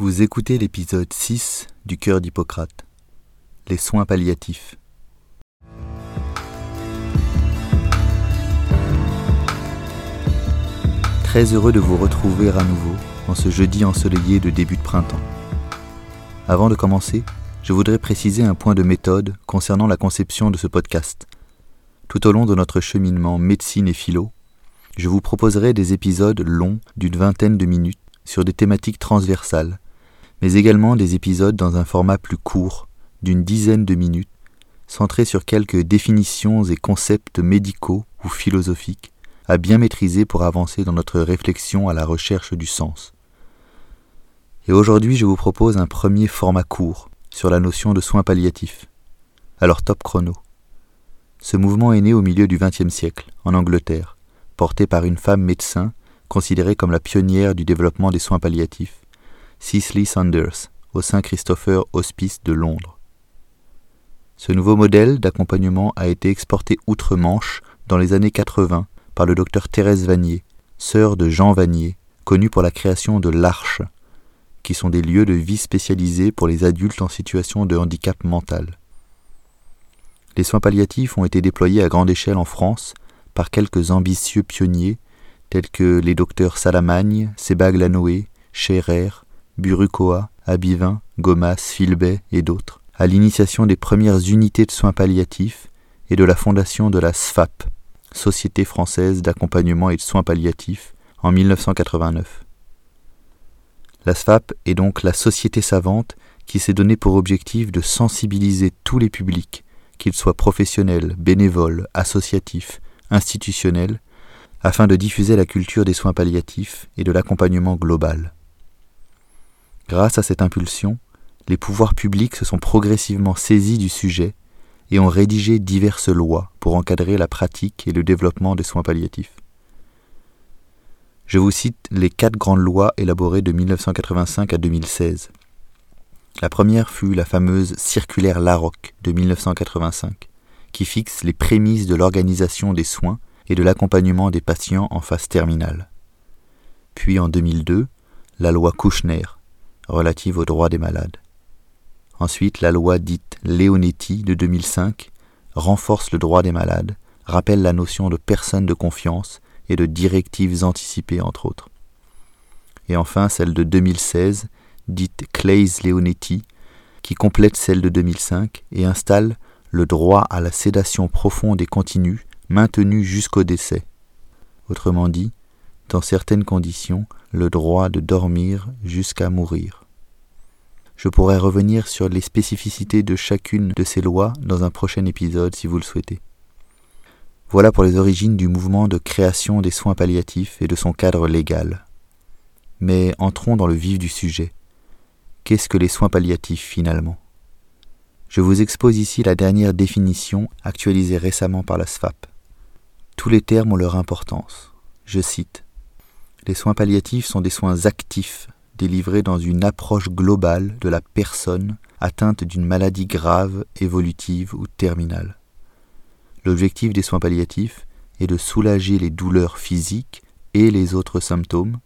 Vous écoutez l'épisode 6 du Cœur d'Hippocrate, les soins palliatifs. Très heureux de vous retrouver à nouveau en ce jeudi ensoleillé de début de printemps. Avant de commencer, je voudrais préciser un point de méthode concernant la conception de ce podcast. Tout au long de notre cheminement médecine et philo, je vous proposerai des épisodes longs d'une vingtaine de minutes sur des thématiques transversales, mais également des épisodes dans un format plus court, d'une dizaine de minutes, centrés sur quelques définitions et concepts médicaux ou philosophiques à bien maîtriser pour avancer dans notre réflexion à la recherche du sens. Et aujourd'hui, je vous propose un premier format court sur la notion de soins palliatifs. Alors top chrono. Ce mouvement est né au milieu du XXe siècle, en Angleterre, porté par une femme médecin considérée comme la pionnière du développement des soins palliatifs, Cicely Saunders, au Saint-Christopher Hospice de Londres. Ce nouveau modèle d'accompagnement a été exporté outre-Manche dans les années 80 par le docteur Thérèse Vanier, sœur de Jean Vanier, connu pour la création de l'Arche, qui sont des lieux de vie spécialisés pour les adultes en situation de handicap mental. Les soins palliatifs ont été déployés à grande échelle en France par quelques ambitieux pionniers tels que les docteurs Salamagne, Sebag-Lanoé, Scherer, Burucoa, Abivin, Gomas, Filbet et d'autres, à l'initiation des premières unités de soins palliatifs et de la fondation de la SFAP, Société française d'accompagnement et de soins palliatifs, en 1989. La SFAP est donc la société savante qui s'est donné pour objectif de sensibiliser tous les publics, qu'ils soient professionnels, bénévoles, associatifs, institutionnels, afin de diffuser la culture des soins palliatifs et de l'accompagnement global. Grâce à cette impulsion, les pouvoirs publics se sont progressivement saisis du sujet et ont rédigé diverses lois pour encadrer la pratique et le développement des soins palliatifs. Je vous cite les quatre grandes lois élaborées de 1985 à 2016. La première fut la fameuse circulaire Larocque de 1985, qui fixe les prémices de l'organisation des soins et de l'accompagnement des patients en phase terminale. Puis en 2002, la loi Kouchner, relative aux droits des malades. Ensuite, la loi dite Leonetti de 2005 renforce le droit des malades, rappelle la notion de personne de confiance et de directives anticipées entre autres. Et enfin celle de 2016, dite Clays-Leonetti, qui complète celle de 2005 et installe le droit à la sédation profonde et continue maintenu jusqu'au décès. Autrement dit, dans certaines conditions, le droit de dormir jusqu'à mourir. Je pourrais revenir sur les spécificités de chacune de ces lois dans un prochain épisode si vous le souhaitez. Voilà pour les origines du mouvement de création des soins palliatifs et de son cadre légal. Mais entrons dans le vif du sujet. Qu'est-ce que les soins palliatifs finalement? Je vous expose ici la dernière définition actualisée récemment par la SFAP. Tous les termes ont leur importance. Je cite Les soins palliatifs sont des soins actifs délivrés dans une approche globale de la personne atteinte d'une maladie grave, évolutive ou terminale. L'objectif des soins palliatifs est de soulager les douleurs physiques et les autres symptômes,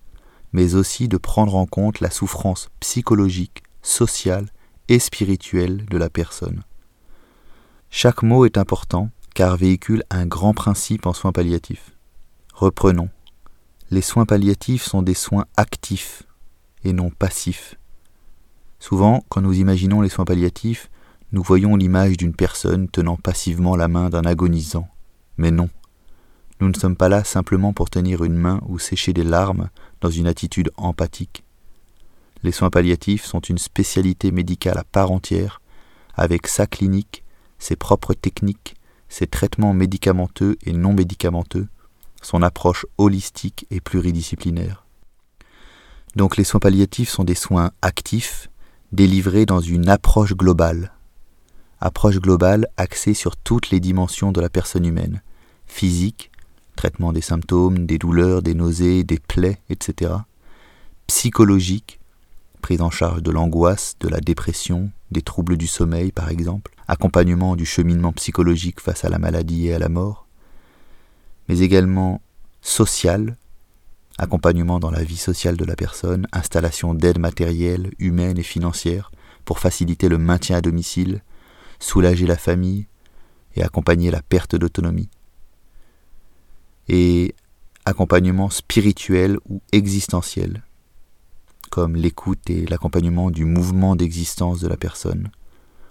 mais aussi de prendre en compte la souffrance psychologique, sociale et spirituelle de la personne. Chaque mot est important car véhicule un grand principe en soins palliatifs. Reprenons. Les soins palliatifs sont des soins actifs et non passifs. Souvent, quand nous imaginons les soins palliatifs, nous voyons l'image d'une personne tenant passivement la main d'un agonisant. Mais non. Nous ne sommes pas là simplement pour tenir une main ou sécher des larmes dans une attitude empathique. Les soins palliatifs sont une spécialité médicale à part entière, avec sa clinique, ses propres techniques, ses traitements médicamenteux et non médicamenteux, son approche holistique et pluridisciplinaire. Donc les soins palliatifs sont des soins actifs, délivrés dans une approche globale. Approche globale axée sur toutes les dimensions de la personne humaine, physique, traitement des symptômes, des douleurs, des nausées, des plaies, etc. Psychologique, prise en charge de l'angoisse, de la dépression, des troubles du sommeil par exemple, accompagnement du cheminement psychologique face à la maladie et à la mort, mais également social, accompagnement dans la vie sociale de la personne, installation d'aide matérielle, humaine et financière pour faciliter le maintien à domicile, soulager la famille et accompagner la perte d'autonomie. Et accompagnement spirituel ou existentiel, comme l'écoute et l'accompagnement du mouvement d'existence de la personne,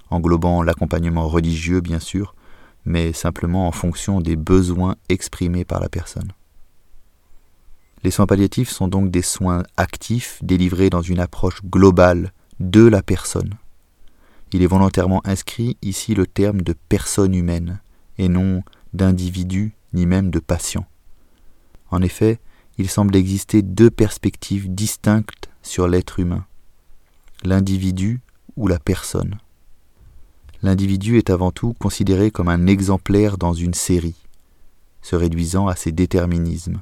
englobant l'accompagnement religieux bien sûr, mais simplement en fonction des besoins exprimés par la personne. Les soins palliatifs sont donc des soins actifs délivrés dans une approche globale de la personne. Il est volontairement inscrit ici le terme de personne humaine, et non d'individu ni même de patient. En effet, il semble exister deux perspectives distinctes sur l'être humain, l'individu ou la personne. L'individu est avant tout considéré comme un exemplaire dans une série, se réduisant à ses déterminismes,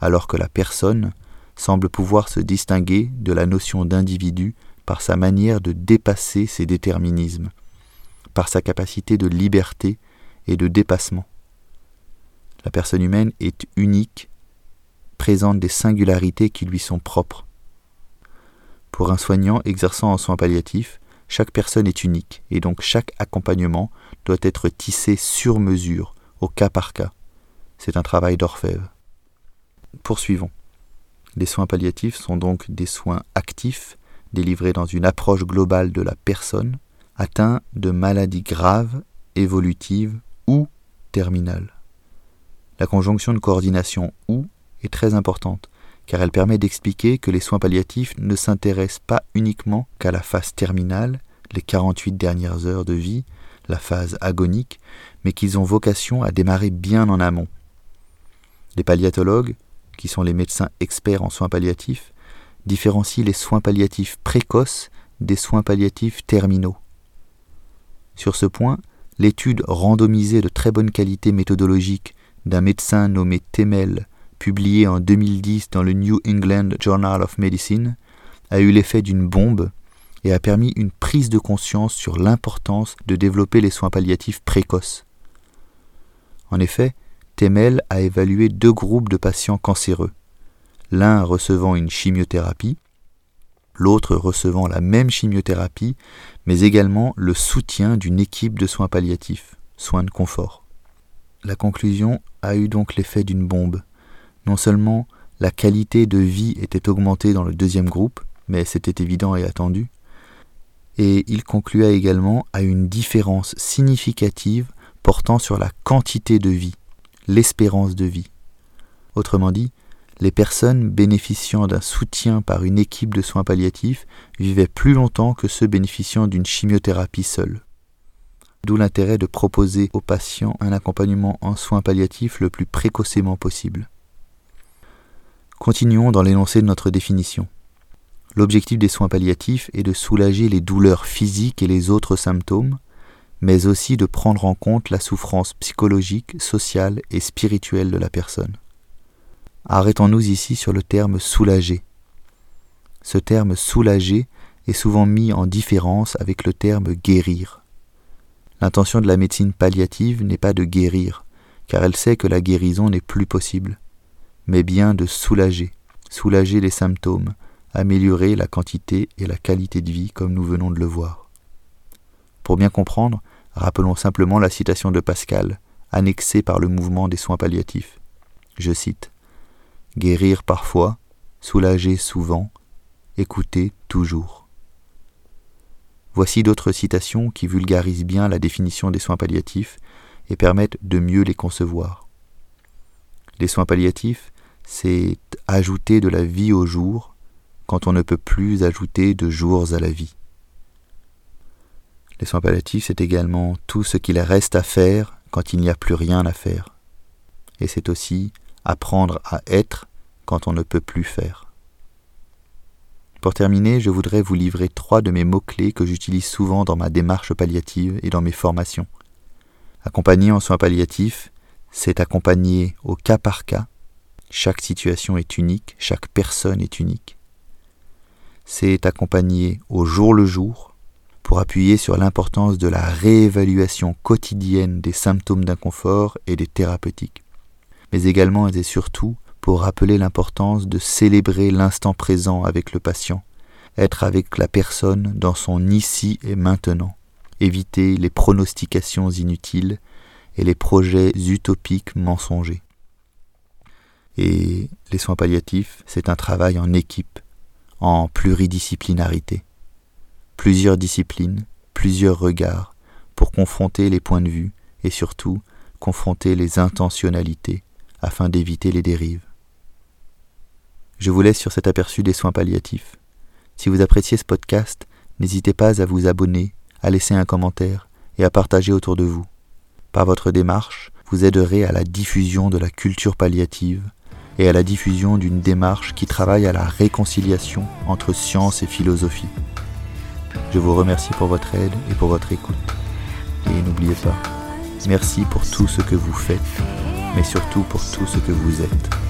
alors que la personne semble pouvoir se distinguer de la notion d'individu par sa manière de dépasser ses déterminismes, par sa capacité de liberté et de dépassement. La personne humaine est unique, présente des singularités qui lui sont propres. Pour un soignant exerçant en soins palliatifs, chaque personne est unique et donc chaque accompagnement doit être tissé sur mesure, au cas par cas. C'est un travail d'orfèvre. Poursuivons. Les soins palliatifs sont donc des soins actifs délivrés dans une approche globale de la personne atteinte de maladies graves, évolutives ou terminales. La conjonction de coordination ou est très importante, car elle permet d'expliquer que les soins palliatifs ne s'intéressent pas uniquement qu'à la phase terminale, les 48 dernières heures de vie, la phase agonique, mais qu'ils ont vocation à démarrer bien en amont. Les palliatologues, qui sont les médecins experts en soins palliatifs, différencient les soins palliatifs précoces des soins palliatifs terminaux. Sur ce point, l'étude randomisée de très bonne qualité méthodologique d'un médecin nommé Temel, publiée en 2010 dans le New England Journal of Medicine, a eu l'effet d'une bombe et a permis une prise de conscience sur l'importance de développer les soins palliatifs précoces. En effet, Temel a évalué deux groupes de patients cancéreux, l'un recevant une chimiothérapie, l'autre recevant la même chimiothérapie, mais également le soutien d'une équipe de soins palliatifs, soins de confort. La conclusion a eu donc l'effet d'une bombe. Non seulement la qualité de vie était augmentée dans le deuxième groupe, mais c'était évident et attendu, et il conclua également à une différence significative portant sur la quantité de vie, l'espérance de vie. Autrement dit, les personnes bénéficiant d'un soutien par une équipe de soins palliatifs vivaient plus longtemps que ceux bénéficiant d'une chimiothérapie seule. D'où l'intérêt de proposer aux patients un accompagnement en soins palliatifs le plus précocement possible. Continuons dans l'énoncé de notre définition. L'objectif des soins palliatifs est de soulager les douleurs physiques et les autres symptômes, mais aussi de prendre en compte la souffrance psychologique, sociale et spirituelle de la personne. Arrêtons-nous ici sur le terme soulager. Ce terme soulager est souvent mis en différence avec le terme guérir. L'intention de la médecine palliative n'est pas de guérir, car elle sait que la guérison n'est plus possible, mais bien de soulager, soulager les symptômes, améliorer la quantité et la qualité de vie comme nous venons de le voir. Pour bien comprendre, rappelons simplement la citation de Pascal, annexée par le mouvement des soins palliatifs. Je cite Guérir parfois, soulager souvent, écouter toujours. Voici d'autres citations qui vulgarisent bien la définition des soins palliatifs et permettent de mieux les concevoir. Les soins palliatifs, c'est ajouter de la vie au jour quand on ne peut plus ajouter de jours à la vie. Les soins palliatifs, c'est également tout ce qu'il reste à faire quand il n'y a plus rien à faire. Et c'est aussi apprendre à être quand on ne peut plus faire. Pour terminer, je voudrais vous livrer trois de mes mots-clés que j'utilise souvent dans ma démarche palliative et dans mes formations. Accompagner en soins palliatifs, c'est accompagner au cas par cas. Chaque situation est unique, chaque personne est unique. C'est accompagner au jour le jour pour appuyer sur l'importance de la réévaluation quotidienne des symptômes d'inconfort et des thérapeutiques mais également et surtout pour rappeler l'importance de célébrer l'instant présent avec le patient, être avec la personne dans son ici et maintenant, éviter les pronostications inutiles et les projets utopiques mensongers. Et les soins palliatifs, c'est un travail en équipe, en pluridisciplinarité. Plusieurs disciplines, plusieurs regards, pour confronter les points de vue et surtout confronter les intentionnalités afin d'éviter les dérives. Je vous laisse sur cet aperçu des soins palliatifs. Si vous appréciez ce podcast, n'hésitez pas à vous abonner, à laisser un commentaire et à partager autour de vous. Par votre démarche, vous aiderez à la diffusion de la culture palliative et à la diffusion d'une démarche qui travaille à la réconciliation entre science et philosophie. Je vous remercie pour votre aide et pour votre écoute. Et n'oubliez pas, merci pour tout ce que vous faites, mais surtout pour tout ce que vous êtes.